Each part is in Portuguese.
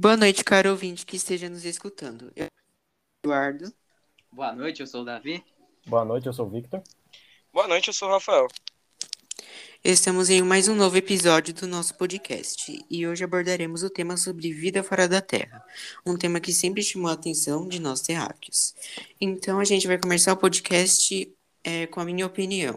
Boa noite, caro ouvinte que esteja nos escutando. Eu sou o Eduardo. Boa noite, eu sou o Davi. Boa noite, eu sou o Victor. Boa noite, eu sou o Rafael. Estamos em mais um novo episódio do nosso podcast e hoje abordaremos o tema sobre vida fora da Terra, um tema que sempre chamou a atenção de nós terráqueos. Então a gente vai começar o podcast é, com a minha opinião.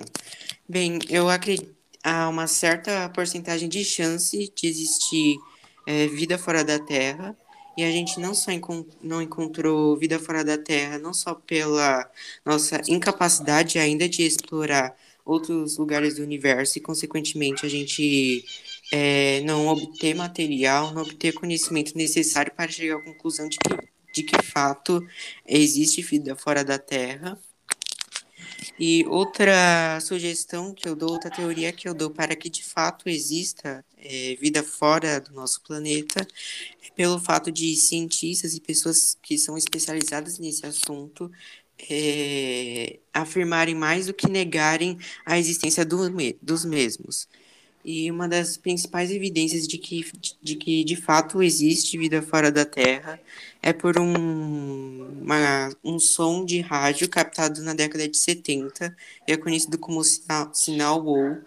Bem, eu acredito há uma certa porcentagem de chance de existir é, vida fora da Terra e a gente não só encont não encontrou vida fora da Terra, não só pela nossa incapacidade ainda de explorar outros lugares do universo e, consequentemente, a gente é, não obter material, não obter conhecimento necessário para chegar à conclusão de que, de que fato existe vida fora da Terra. E outra sugestão que eu dou, outra teoria que eu dou para que de fato exista é, vida fora do nosso planeta, é pelo fato de cientistas e pessoas que são especializadas nesse assunto é, afirmarem mais do que negarem a existência do, dos mesmos. E uma das principais evidências de que, de que de fato existe vida fora da Terra é por um, uma, um som de rádio captado na década de 70, e é conhecido como sinal, sinal WOW,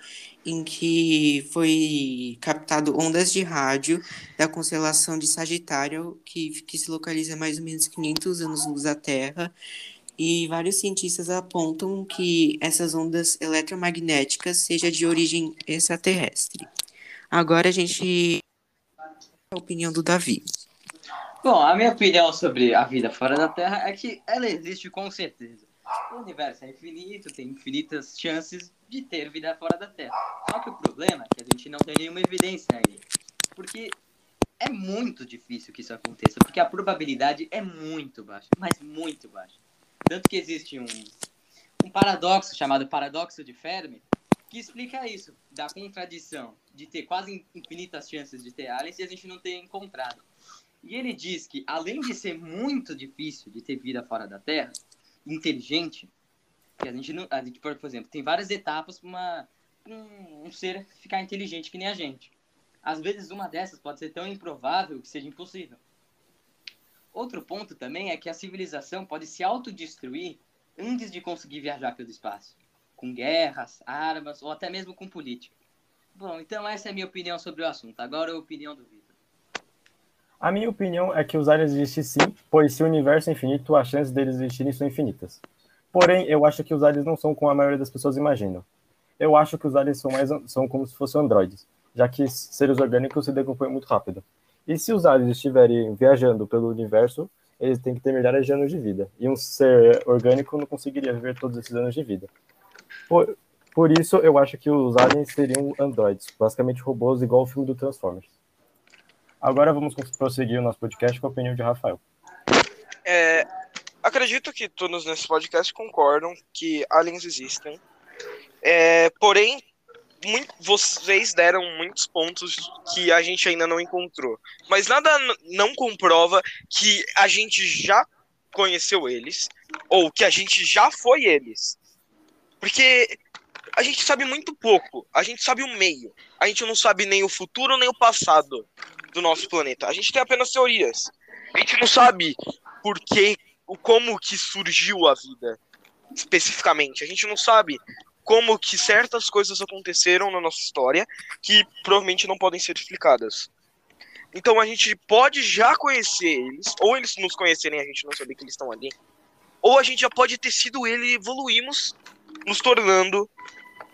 em que foi captado ondas de rádio da constelação de Sagitário, que, que se localiza mais ou menos 500 anos-luz da Terra, e vários cientistas apontam que essas ondas eletromagnéticas sejam de origem extraterrestre. Agora a gente. A opinião do Davi. Bom, a minha opinião sobre a vida fora da Terra é que ela existe com certeza. O universo é infinito, tem infinitas chances de ter vida fora da Terra. Só que o problema é que a gente não tem nenhuma evidência ainda. Porque é muito difícil que isso aconteça, porque a probabilidade é muito baixa, mas muito baixa. Tanto que existe um, um paradoxo chamado paradoxo de Fermi, que explica isso, da contradição de ter quase infinitas chances de ter aliens e a gente não ter encontrado. E ele diz que, além de ser muito difícil de ter vida fora da Terra, inteligente, que a gente não. A gente, por exemplo, tem várias etapas para um, um ser ficar inteligente que nem a gente. Às vezes, uma dessas pode ser tão improvável que seja impossível. Outro ponto também é que a civilização pode se autodestruir antes de conseguir viajar pelo espaço, com guerras, armas ou até mesmo com política. Bom, então essa é a minha opinião sobre o assunto. Agora a opinião do Vitor. A minha opinião é que os aliens existem sim, pois se o universo é infinito, as chances deles existirem são infinitas. Porém, eu acho que os aliens não são como a maioria das pessoas imaginam. Eu acho que os aliens são, mais, são como se fossem androides, já que seres orgânicos se decompõem muito rápido. E se os aliens estiverem viajando pelo universo, eles têm que ter milhares de anos de vida. E um ser orgânico não conseguiria viver todos esses anos de vida. Por, por isso, eu acho que os aliens seriam androides, basicamente robôs, igual o filme do Transformers. Agora vamos prosseguir o nosso podcast com a opinião de Rafael. É, acredito que todos nesse podcast concordam que aliens existem. É, porém, muito, vocês deram muitos pontos que a gente ainda não encontrou. Mas nada não comprova que a gente já conheceu eles ou que a gente já foi eles. Porque a gente sabe muito pouco. A gente sabe o meio. A gente não sabe nem o futuro nem o passado do nosso planeta. A gente tem apenas teorias. A gente não sabe por que, como que surgiu a vida especificamente. A gente não sabe como que certas coisas aconteceram na nossa história que provavelmente não podem ser explicadas. Então a gente pode já conhecer eles, ou eles nos conhecerem e a gente não saber que eles estão ali, ou a gente já pode ter sido ele e evoluímos, nos tornando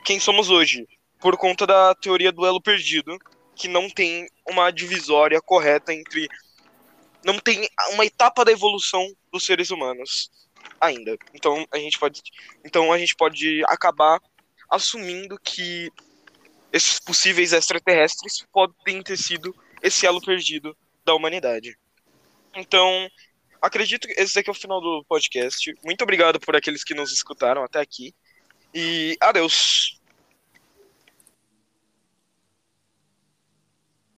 quem somos hoje, por conta da teoria do elo perdido, que não tem uma divisória correta entre. Não tem uma etapa da evolução dos seres humanos ainda. Então a gente pode, então a gente pode acabar assumindo que esses possíveis extraterrestres podem ter sido esse elo perdido da humanidade. Então, acredito que esse aqui é o final do podcast. Muito obrigado por aqueles que nos escutaram até aqui. E adeus.